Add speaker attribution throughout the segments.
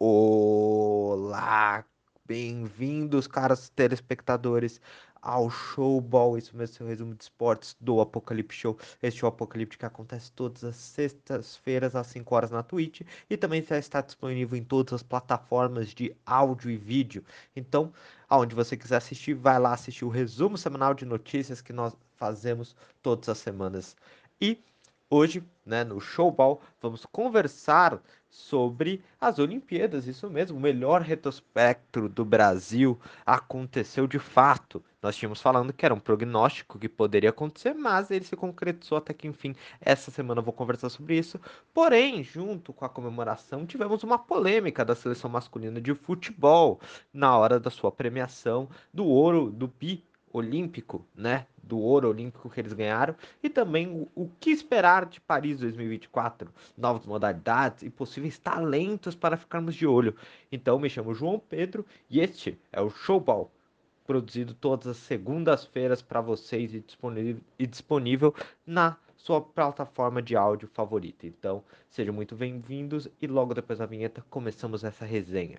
Speaker 1: Olá, bem-vindos, caros telespectadores, ao Showball, isso mesmo, seu resumo de esportes do Apocalipse Show. Este é o Apocalipse que acontece todas as sextas-feiras às 5 horas na Twitch e também já está disponível em todas as plataformas de áudio e vídeo. Então, aonde você quiser assistir, vai lá assistir o resumo semanal de notícias que nós fazemos todas as semanas. E Hoje, né, no Showball, vamos conversar sobre as Olimpíadas, isso mesmo, o melhor retrospecto do Brasil aconteceu de fato. Nós tínhamos falando que era um prognóstico que poderia acontecer, mas ele se concretizou até que enfim. Essa semana eu vou conversar sobre isso. Porém, junto com a comemoração, tivemos uma polêmica da seleção masculina de futebol na hora da sua premiação do ouro do bi olímpico, né? Do ouro olímpico que eles ganharam e também o, o, que esperar de Paris 2024, novas modalidades e possíveis talentos para ficarmos de olho. Então, me chamo João Pedro e este é o Showball, produzido todas as segundas-feiras para vocês e disponível, e disponível na sua plataforma de áudio favorita. Então, sejam muito bem-vindos e logo depois da vinheta começamos essa resenha.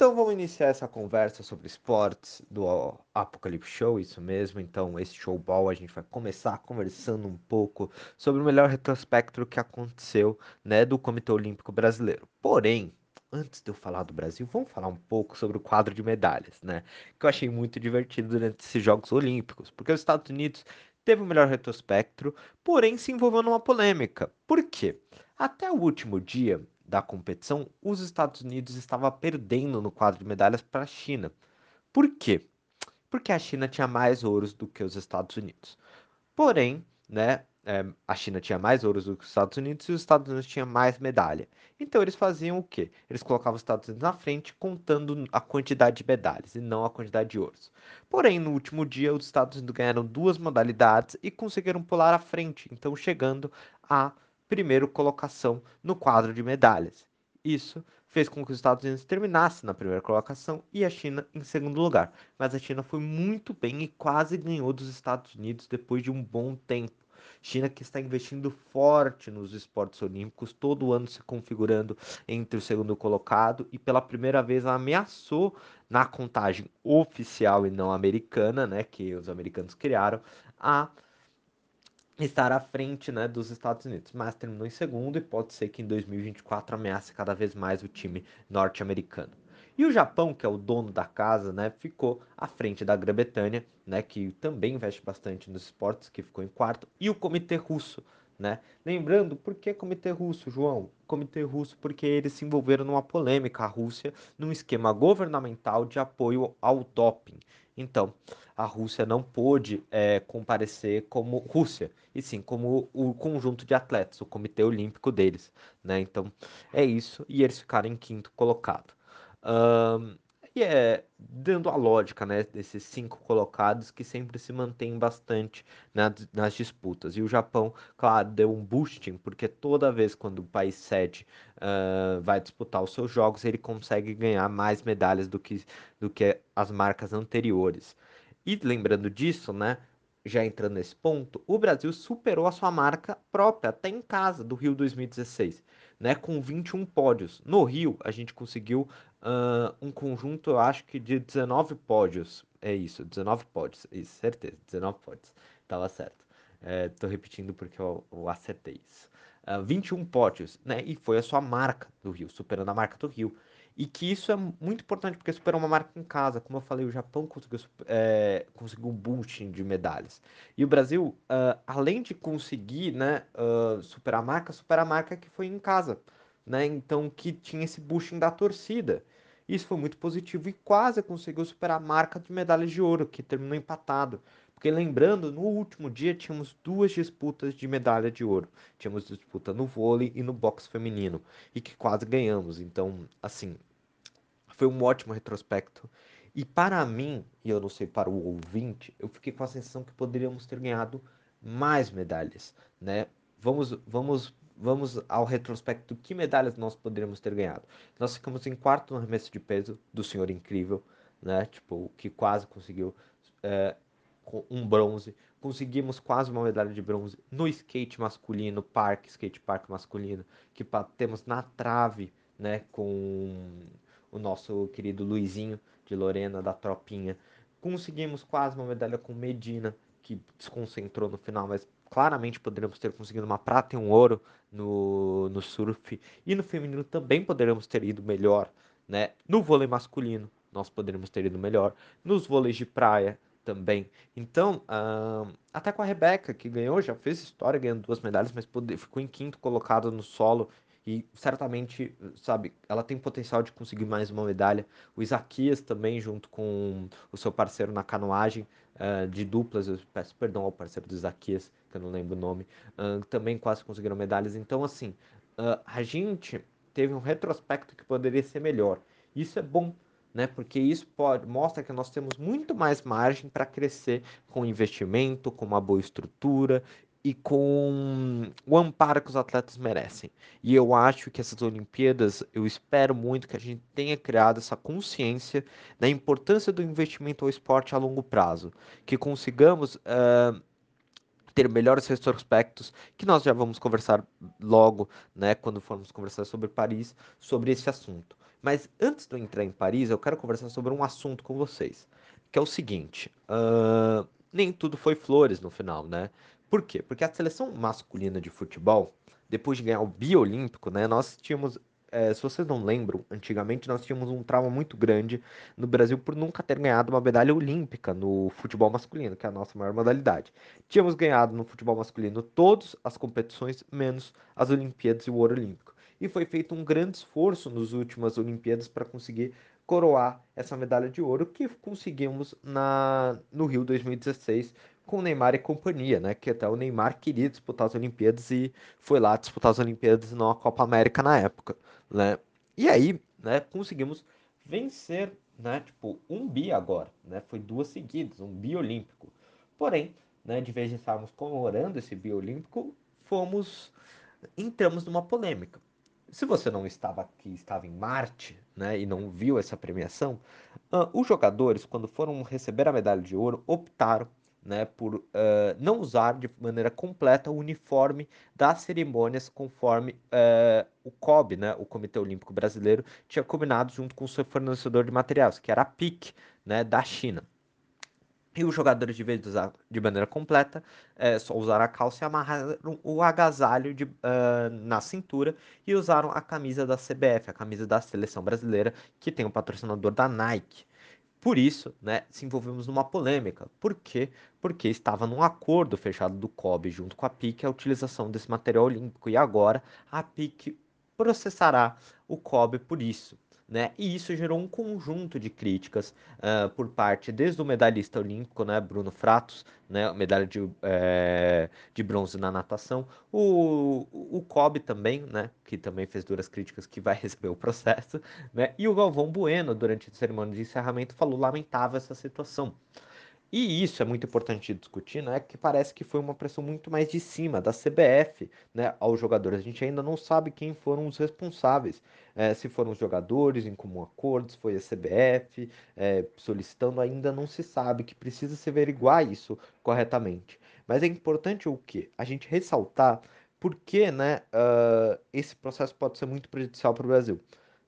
Speaker 1: Então vamos iniciar essa conversa sobre esportes do Apocalipse Show, isso mesmo. Então, esse showball a gente vai começar conversando um pouco sobre o melhor retrospecto que aconteceu, né, do Comitê Olímpico Brasileiro. Porém, antes de eu falar do Brasil, vamos falar um pouco sobre o quadro de medalhas, né? Que eu achei muito divertido durante esses Jogos Olímpicos, porque os Estados Unidos teve o melhor retrospecto, porém se envolveu numa polêmica. Por quê? Até o último dia, da competição, os Estados Unidos estava perdendo no quadro de medalhas para a China. Por quê? Porque a China tinha mais ouros do que os Estados Unidos. Porém, né, é, a China tinha mais ouros do que os Estados Unidos e os Estados Unidos tinham mais medalha. Então eles faziam o quê? Eles colocavam os Estados Unidos na frente, contando a quantidade de medalhas e não a quantidade de ouros. Porém, no último dia, os Estados Unidos ganharam duas modalidades e conseguiram pular à frente, então chegando a primeira colocação no quadro de medalhas. Isso fez com que os Estados Unidos terminassem na primeira colocação e a China em segundo lugar. Mas a China foi muito bem e quase ganhou dos Estados Unidos depois de um bom tempo. China que está investindo forte nos esportes olímpicos, todo ano se configurando entre o segundo colocado e pela primeira vez ameaçou na contagem oficial e não americana, né, que os americanos criaram, a estar à frente né, dos Estados Unidos, mas terminou em segundo e pode ser que em 2024 ameace cada vez mais o time norte-americano. E o Japão, que é o dono da casa, né, ficou à frente da Grã-Bretanha, né, que também investe bastante nos esportes, que ficou em quarto, e o Comitê Russo, né? Lembrando, por que Comitê Russo, João? Comitê Russo porque eles se envolveram numa polêmica, a Rússia, num esquema governamental de apoio ao doping. Então, a Rússia não pôde é, comparecer como Rússia, e sim como o conjunto de atletas, o Comitê Olímpico deles. Né? Então, é isso, e eles ficaram em quinto colocado. Um, e é dando a lógica né, desses cinco colocados que sempre se mantêm bastante nas, nas disputas. E o Japão, claro, deu um boosting, porque toda vez quando o país sede uh, vai disputar os seus jogos, ele consegue ganhar mais medalhas do que, do que as marcas anteriores. E lembrando disso, né? Já entrando nesse ponto, o Brasil superou a sua marca própria, até em casa, do Rio 2016 né, com 21 pódios. No Rio, a gente conseguiu uh, um conjunto, eu acho que de 19 pódios. É isso, 19 pódios. Isso, certeza, 19 pódios. Tava certo. É, repetindo porque eu, eu acertei isso. Uh, 21 pódios, né? E foi a sua marca do Rio, superando a marca do Rio. E que isso é muito importante, porque superou uma marca em casa. Como eu falei, o Japão conseguiu, é, conseguiu um boosting de medalhas. E o Brasil, uh, além de conseguir né, uh, superar a marca, superar a marca que foi em casa. Né? Então, que tinha esse boosting da torcida. Isso foi muito positivo e quase conseguiu superar a marca de medalhas de ouro, que terminou empatado. Porque lembrando, no último dia tínhamos duas disputas de medalha de ouro. Tínhamos disputa no vôlei e no boxe feminino. E que quase ganhamos. Então, assim, foi um ótimo retrospecto. E para mim, e eu não sei para o ouvinte, eu fiquei com a sensação que poderíamos ter ganhado mais medalhas, né? Vamos, vamos, vamos ao retrospecto. Que medalhas nós poderíamos ter ganhado? Nós ficamos em quarto no arremesso de peso do Senhor Incrível, né? Tipo, que quase conseguiu é, um bronze. conseguimos quase uma medalha de bronze no skate masculino, parque, skate park masculino, que temos na trave, né, com o nosso querido Luizinho de Lorena da Tropinha. Conseguimos quase uma medalha com Medina, que desconcentrou no final, mas claramente poderíamos ter conseguido uma prata e um ouro no, no surf. E no feminino também poderíamos ter ido melhor, né? No vôlei masculino, nós poderíamos ter ido melhor. Nos vôleis de praia também. Então, uh, até com a Rebeca, que ganhou, já fez história ganhando duas medalhas, mas ficou em quinto colocado no solo. E certamente, sabe, ela tem potencial de conseguir mais uma medalha. O Isaquias também, junto com o seu parceiro na canoagem uh, de duplas, eu peço perdão ao parceiro do Isaquias, que eu não lembro o nome, uh, também quase conseguiram medalhas. Então, assim, a gente teve um retrospecto que poderia ser melhor. Isso é bom, né? Porque isso pode mostra que nós temos muito mais margem para crescer com investimento, com uma boa estrutura e com o amparo que os atletas merecem. E eu acho que essas Olimpíadas, eu espero muito que a gente tenha criado essa consciência da importância do investimento ao esporte a longo prazo, que consigamos uh, ter melhores retrospectos, que nós já vamos conversar logo, né, quando formos conversar sobre Paris, sobre esse assunto. Mas antes de eu entrar em Paris, eu quero conversar sobre um assunto com vocês, que é o seguinte: uh, nem tudo foi flores no final, né? Por quê? Porque a seleção masculina de futebol, depois de ganhar o biolímpico, né, nós tínhamos é, se vocês não lembram, antigamente nós tínhamos um trauma muito grande no Brasil por nunca ter ganhado uma medalha olímpica no futebol masculino, que é a nossa maior modalidade. Tínhamos ganhado no futebol masculino todas as competições, menos as Olimpíadas e o ouro olímpico. E foi feito um grande esforço nas últimas Olimpíadas para conseguir coroar essa medalha de ouro que conseguimos na, no Rio 2016 com Neymar e companhia, né? Que até o Neymar queria disputar as Olimpíadas e foi lá disputar as Olimpíadas e não a Copa América na época né? E aí, né, conseguimos vencer, né, tipo, um bi agora, né? Foi duas seguidas, um bi olímpico. Porém, né, de vez de estarmos comemorando esse bi olímpico, fomos entramos numa polêmica. Se você não estava aqui, estava em Marte, né, e não viu essa premiação, uh, os jogadores, quando foram receber a medalha de ouro, optaram né, por uh, não usar de maneira completa o uniforme das cerimônias conforme uh, o COB, né, o Comitê Olímpico Brasileiro, tinha combinado junto com o seu fornecedor de materiais, que era a PIC, né, da China. E os jogadores, de vez de usar de maneira completa, é, só usaram a calça e amarraram o agasalho de, uh, na cintura e usaram a camisa da CBF, a camisa da seleção brasileira, que tem o patrocinador da Nike. Por isso, né, se envolvemos numa polêmica. Por quê? Porque estava num acordo fechado do COB junto com a PIC a utilização desse material olímpico e agora a PIC processará o COB por isso. Né? E isso gerou um conjunto de críticas uh, por parte desde o medalhista olímpico, né, Bruno Fratos, né, medalha de, é, de bronze na natação, o, o Kobe também, né, que também fez duras críticas, que vai receber o processo, né, e o Galvão Bueno, durante a cerimônia de encerramento, falou lamentável essa situação. E isso é muito importante discutir, né? Que parece que foi uma pressão muito mais de cima da CBF, né, aos jogadores. A gente ainda não sabe quem foram os responsáveis. É, se foram os jogadores em comum acordo, se foi a CBF é, solicitando, ainda não se sabe que precisa se averiguar isso corretamente. Mas é importante o que? A gente ressaltar porque, né, uh, esse processo pode ser muito prejudicial para o Brasil.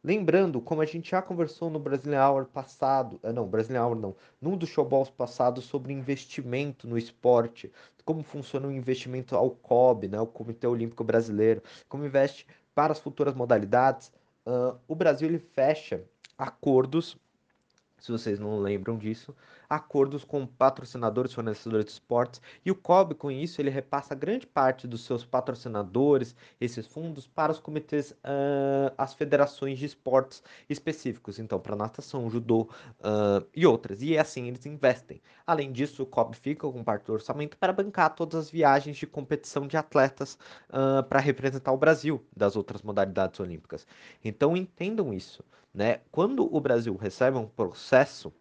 Speaker 1: Lembrando, como a gente já conversou no Brazilian Hour passado, ah, não, Brazilian Hour não, num dos showballs passados sobre investimento no esporte, como funciona o investimento ao COB, né, o Comitê Olímpico Brasileiro, como investe para as futuras modalidades, uh, o Brasil ele fecha acordos se vocês não lembram disso, acordos com patrocinadores, fornecedores de esportes, e o COB, com isso, ele repassa grande parte dos seus patrocinadores, esses fundos, para os comitês, uh, as federações de esportes específicos, então, para natação, judô uh, e outras, e é assim eles investem. Além disso, o COB fica com parte do orçamento para bancar todas as viagens de competição de atletas uh, para representar o Brasil das outras modalidades olímpicas. Então, entendam isso né? Quando o Brasil recebe um processo,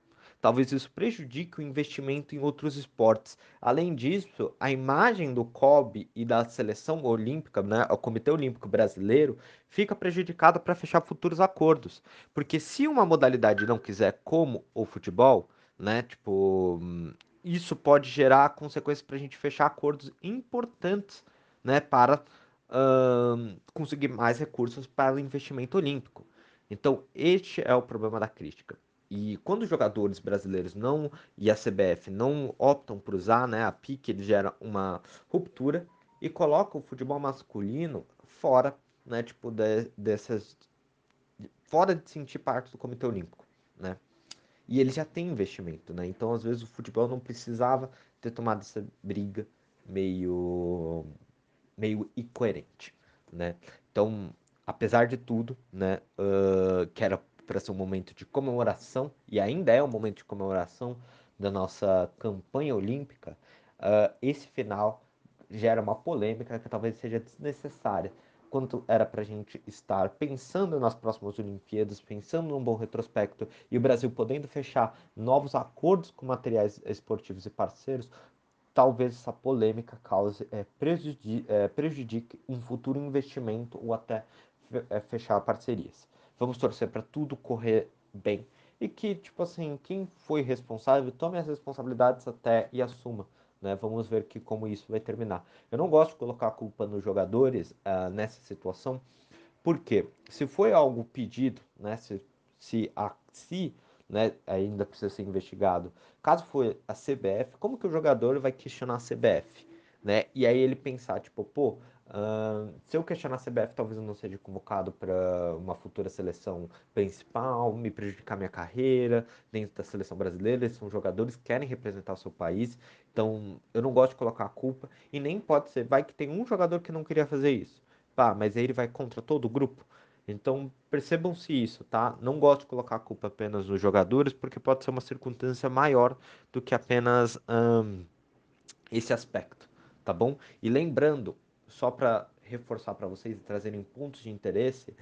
Speaker 1: talvez isso prejudique o investimento em outros esportes. Além disso, a imagem do COB e da seleção olímpica, né, o Comitê Olímpico Brasileiro, fica prejudicada para fechar futuros acordos. Porque se uma modalidade não quiser, como o futebol, né, tipo, isso pode gerar consequências para a gente fechar acordos importantes né, para uh, conseguir mais recursos para o investimento olímpico. Então, este é o problema da crítica. E quando os jogadores brasileiros não e a CBF não optam por usar né, a PIC, ele gera uma ruptura e coloca o futebol masculino fora, né, tipo, de, dessas fora de sentir parte do Comitê Olímpico, né? E ele já tem investimento, né? Então, às vezes o futebol não precisava ter tomado essa briga meio meio incoerente, né? Então, apesar de tudo, né, uh, que era para ser um momento de comemoração, e ainda é um momento de comemoração da nossa campanha olímpica, uh, esse final gera uma polêmica que talvez seja desnecessária, quanto era para a gente estar pensando nas próximas Olimpíadas, pensando num bom retrospecto e o Brasil podendo fechar novos acordos com materiais esportivos e parceiros, talvez essa polêmica cause é, prejudique, é, prejudique um futuro investimento ou até é, fechar parcerias. Vamos torcer para tudo correr bem e que, tipo assim, quem foi responsável tome as responsabilidades até e assuma. Né? Vamos ver que como isso vai terminar. Eu não gosto de colocar a culpa nos jogadores uh, nessa situação, porque se foi algo pedido, né? Se, se, a, se né, ainda precisa ser investigado. Caso for a CBF, como que o jogador vai questionar a CBF? Né? E aí ele pensar, tipo, pô, Se eu questionar a CBF, talvez eu não seja convocado para uma futura seleção principal, me prejudicar minha carreira dentro da seleção brasileira. Eles são jogadores que querem representar o seu país, então eu não gosto de colocar a culpa. E nem pode ser, vai que tem um jogador que não queria fazer isso, pá, mas aí ele vai contra todo o grupo. Então percebam-se isso, tá? Não gosto de colocar a culpa apenas nos jogadores, porque pode ser uma circunstância maior do que apenas um, esse aspecto, tá bom? E lembrando, só para reforçar para vocês e trazerem pontos de interesse,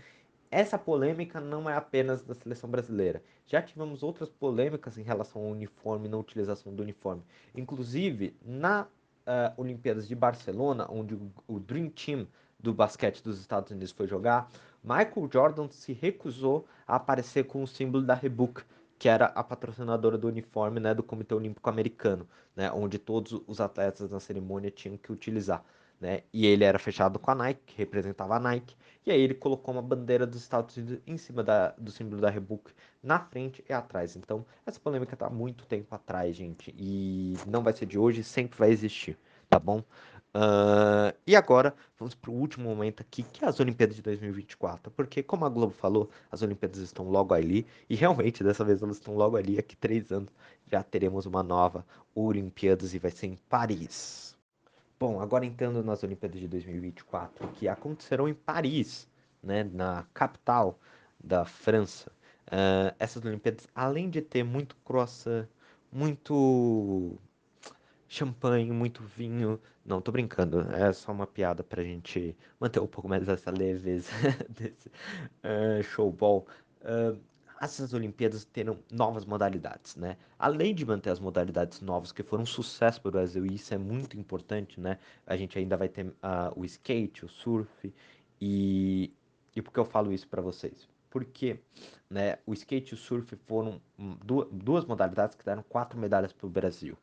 Speaker 1: essa polêmica não é apenas da seleção brasileira. Já tivemos outras polêmicas em relação ao uniforme, na utilização do uniforme. Inclusive, na uh, Olimpíadas de Barcelona, onde o, o Dream Team do basquete dos Estados Unidos foi jogar, Michael Jordan se recusou a aparecer com o símbolo da Reebok, que era a patrocinadora do uniforme né, do Comitê Olímpico Americano, né, onde todos os atletas na cerimônia tinham que utilizar né? E ele era fechado com a Nike, que representava a Nike. E aí ele colocou uma bandeira dos Estados Unidos em cima da, do símbolo da Reebok, na frente e atrás. Então, essa polêmica tá há muito tempo atrás, gente. E não vai ser de hoje, sempre vai existir, tá bom? Uh, e agora, vamos para o último momento aqui, que é as Olimpíadas de 2024. Porque, como a Globo falou, as Olimpíadas estão logo ali. E realmente, dessa vez, elas estão logo ali. Aqui, três anos, já teremos uma nova Olimpíadas e vai ser em Paris. Bom, agora entrando nas Olimpíadas de 2024, que acontecerão em Paris, né, na capital da França. Uh, essas Olimpíadas, além de ter muito croissant, muito champanhe, muito vinho. Não, tô brincando, é só uma piada pra gente manter um pouco mais essa leveza desse uh, showball. Uh, essas Olimpíadas terão novas modalidades, né? Além de manter as modalidades novas que foram um sucesso para o Brasil, e isso é muito importante, né? A gente ainda vai ter uh, o skate, o surf, e, e por que eu falo isso para vocês? Porque né, o skate e o surf foram duas, duas modalidades que deram quatro medalhas para o Brasil.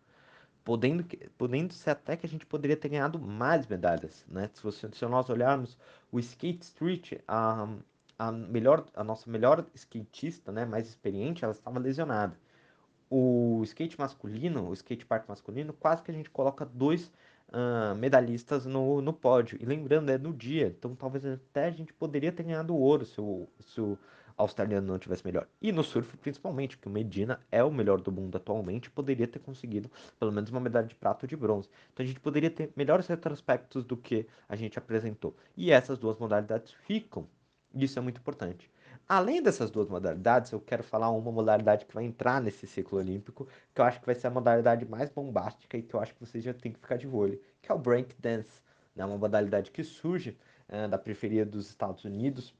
Speaker 1: Podendo, podendo ser até que a gente poderia ter ganhado mais medalhas, né? Se, você, se nós olharmos o skate street, um, a melhor, a nossa melhor skatista, né, mais experiente, ela estava lesionada. O skate masculino, o skate park masculino, quase que a gente coloca dois uh, medalhistas no, no pódio. E lembrando, é no dia, então talvez até a gente poderia ter ganhado ouro se o, se o australiano não tivesse melhor. E no surf, principalmente, que o Medina é o melhor do mundo atualmente, poderia ter conseguido pelo menos uma medalha de prata ou de bronze. Então a gente poderia ter melhores retrospectos do que a gente apresentou. E essas duas modalidades ficam isso é muito importante. Além dessas duas modalidades, eu quero falar uma modalidade que vai entrar nesse ciclo olímpico, que eu acho que vai ser a modalidade mais bombástica e que eu acho que vocês já têm que ficar de olho, que é o break dance. É né? uma modalidade que surge é, da periferia dos Estados Unidos.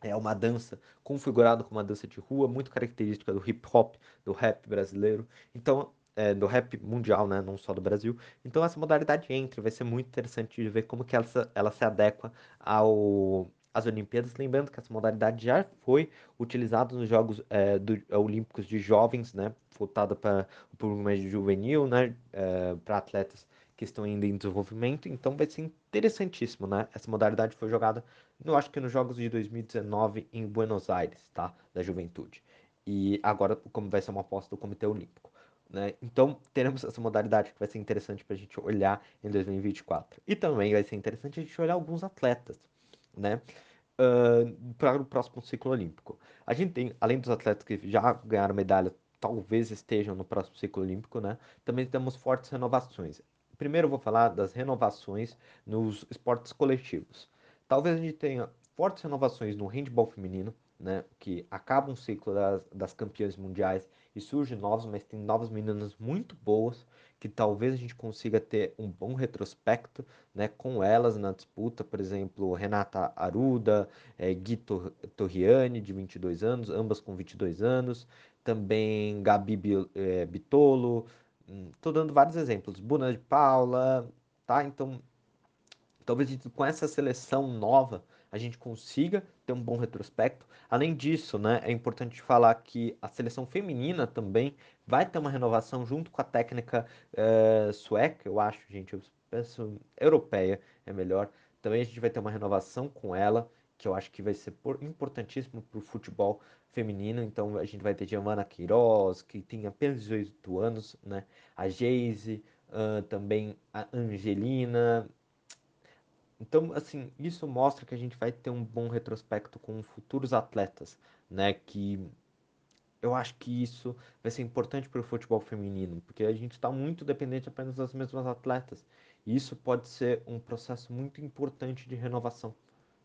Speaker 1: É uma dança configurada como uma dança de rua, muito característica do hip hop, do rap brasileiro. Então, é, do rap mundial, né, não só do Brasil. Então essa modalidade entra, vai ser muito interessante de ver como que ela, ela se adequa ao as Olimpíadas. Lembrando que essa modalidade já foi utilizada nos Jogos é, do, é, Olímpicos de Jovens, né? Voltada para o público mais juvenil, né? É, para atletas que estão ainda em desenvolvimento. Então vai ser interessantíssimo, né? Essa modalidade foi jogada, eu acho que nos Jogos de 2019 em Buenos Aires, tá? Da juventude. E agora, como vai ser uma aposta do Comitê Olímpico. Né? Então, teremos essa modalidade que vai ser interessante para a gente olhar em 2024. E também vai ser interessante a gente olhar alguns atletas, né? Uh, para o próximo ciclo olímpico. A gente tem, além dos atletas que já ganharam medalha, talvez estejam no próximo ciclo olímpico, né? Também temos fortes renovações. Primeiro eu vou falar das renovações nos esportes coletivos. Talvez a gente tenha fortes renovações no handball feminino, né? Que acaba um ciclo das, das campeãs mundiais e surge novos, mas tem novas meninas muito boas que talvez a gente consiga ter um bom retrospecto né, com elas na disputa, por exemplo, Renata Aruda, é, Gui Torriani, de 22 anos, ambas com 22 anos, também Gabi é, Bitolo, estou hum, dando vários exemplos, Buna de Paula, tá? Então, talvez com essa seleção nova a gente consiga ter um bom retrospecto. Além disso, né, é importante falar que a seleção feminina também vai ter uma renovação junto com a técnica uh, sueca, eu acho, gente, eu penso europeia é melhor. Também a gente vai ter uma renovação com ela, que eu acho que vai ser por, importantíssimo para o futebol feminino. Então a gente vai ter Giovanna Queiroz, que tem apenas 18 anos, né? A Geise, uh, também a Angelina, então, assim, isso mostra que a gente vai ter um bom retrospecto com futuros atletas, né? Que eu acho que isso vai ser importante para o futebol feminino, porque a gente está muito dependente apenas das mesmas atletas. E isso pode ser um processo muito importante de renovação,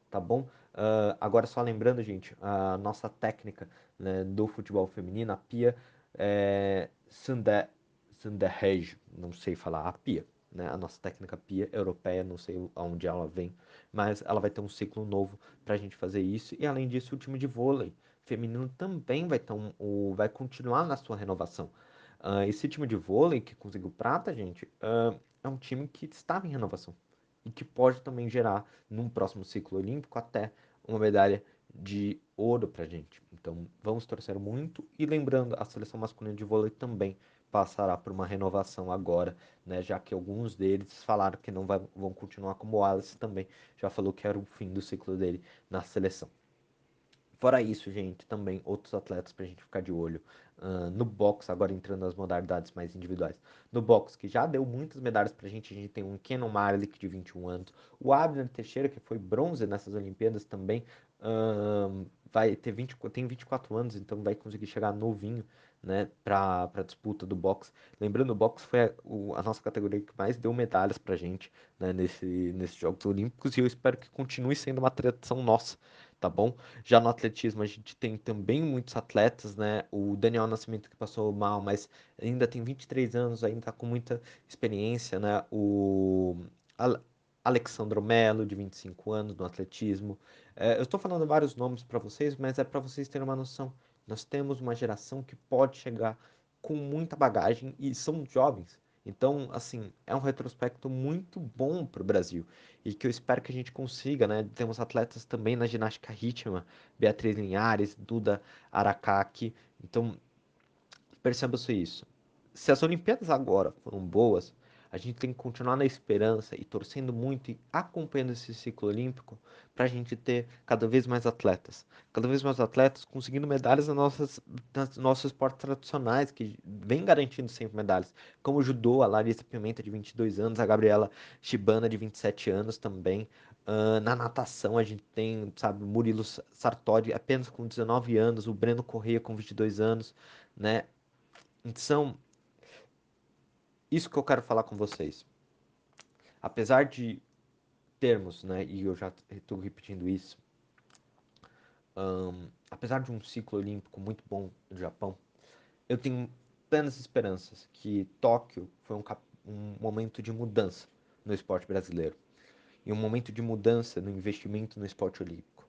Speaker 1: tá bom? Uh, agora, só lembrando, gente, a nossa técnica né, do futebol feminino, a Pia é, Sanderrej, não sei falar, a Pia né? A nossa técnica PIA europeia, não sei aonde ela vem, mas ela vai ter um ciclo novo para a gente fazer isso. E além disso, o time de vôlei feminino também vai, ter um, vai continuar na sua renovação. Uh, esse time de vôlei que conseguiu prata, gente, uh, é um time que estava em renovação e que pode também gerar, num próximo ciclo olímpico, até uma medalha de ouro pra gente. Então, vamos torcer muito. E lembrando, a seleção masculina de vôlei também passará por uma renovação agora, né? Já que alguns deles falaram que não vai, vão continuar como o Wallace também já falou que era o fim do ciclo dele na seleção. Fora isso, gente, também outros atletas para a gente ficar de olho. Uh, no box, agora entrando nas modalidades mais individuais. No box, que já deu muitas medalhas para a gente, a gente tem um Kenon Marlick de 21 anos, o Abner Teixeira, que foi bronze nessas Olimpíadas também, uh, vai ter 20, tem 24 anos, então vai conseguir chegar novinho né, para a disputa do boxe. Lembrando, o boxe foi a, o, a, nossa categoria que mais deu medalhas para gente né, nesse, nesses Jogos Olímpicos e eu espero que continue sendo uma tradição nossa, tá bom? Já no atletismo a gente tem também muitos atletas, né? O Daniel Nascimento que passou mal, mas ainda tem 23 anos, ainda está com muita experiência, né? O Alexandro Melo, de 25 anos, no atletismo. É, eu estou falando vários nomes para vocês, mas é para vocês terem uma noção nós temos uma geração que pode chegar com muita bagagem e são jovens. Então, assim, é um retrospecto muito bom para o Brasil e que eu espero que a gente consiga, né? Temos atletas também na ginástica rítmica, Beatriz Linhares, Duda Aracaki. Então, perceba-se isso. Se as Olimpíadas agora foram boas, a gente tem que continuar na esperança e torcendo muito e acompanhando esse ciclo olímpico para a gente ter cada vez mais atletas. Cada vez mais atletas conseguindo medalhas nas nossas, nas nossos esportes tradicionais, que vem garantindo sempre medalhas. Como o judô, a Larissa Pimenta, de 22 anos, a Gabriela Shibana, de 27 anos também. Uh, na natação, a gente tem, sabe, Murilo Sartori, apenas com 19 anos, o Breno Corrêa, com 22 anos, né? Então, isso que eu quero falar com vocês. Apesar de termos, né, e eu já estou repetindo isso, um, apesar de um ciclo olímpico muito bom no Japão, eu tenho plenas esperanças que Tóquio foi um, um momento de mudança no esporte brasileiro e um momento de mudança no investimento no esporte olímpico.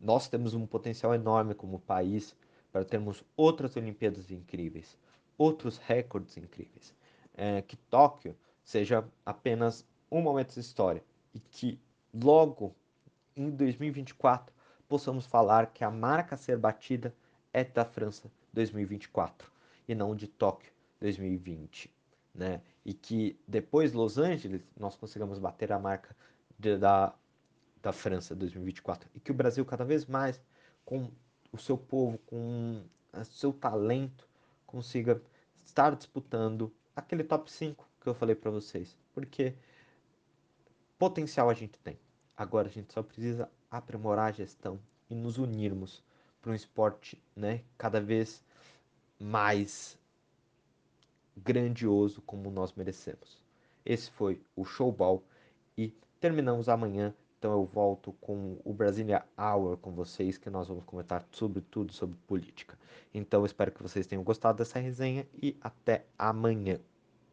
Speaker 1: Nós temos um potencial enorme como país para termos outras Olimpíadas incríveis, outros recordes incríveis é, que Tóquio seja apenas um momento de história e que logo em 2024 possamos falar que a marca a ser batida é da França 2024 e não de Tóquio 2020, né? E que depois Los Angeles nós consigamos bater a marca de, da, da França 2024 e que o Brasil cada vez mais com o seu povo, com o seu talento, consiga estar disputando aquele top 5 que eu falei para vocês, porque potencial a gente tem. Agora a gente só precisa aprimorar a gestão e nos unirmos para um esporte, né, cada vez mais grandioso como nós merecemos. Esse foi o Showball e terminamos amanhã. Então eu volto com o Brasilia Hour com vocês, que nós vamos comentar sobre tudo sobre política. Então espero que vocês tenham gostado dessa resenha e até amanhã.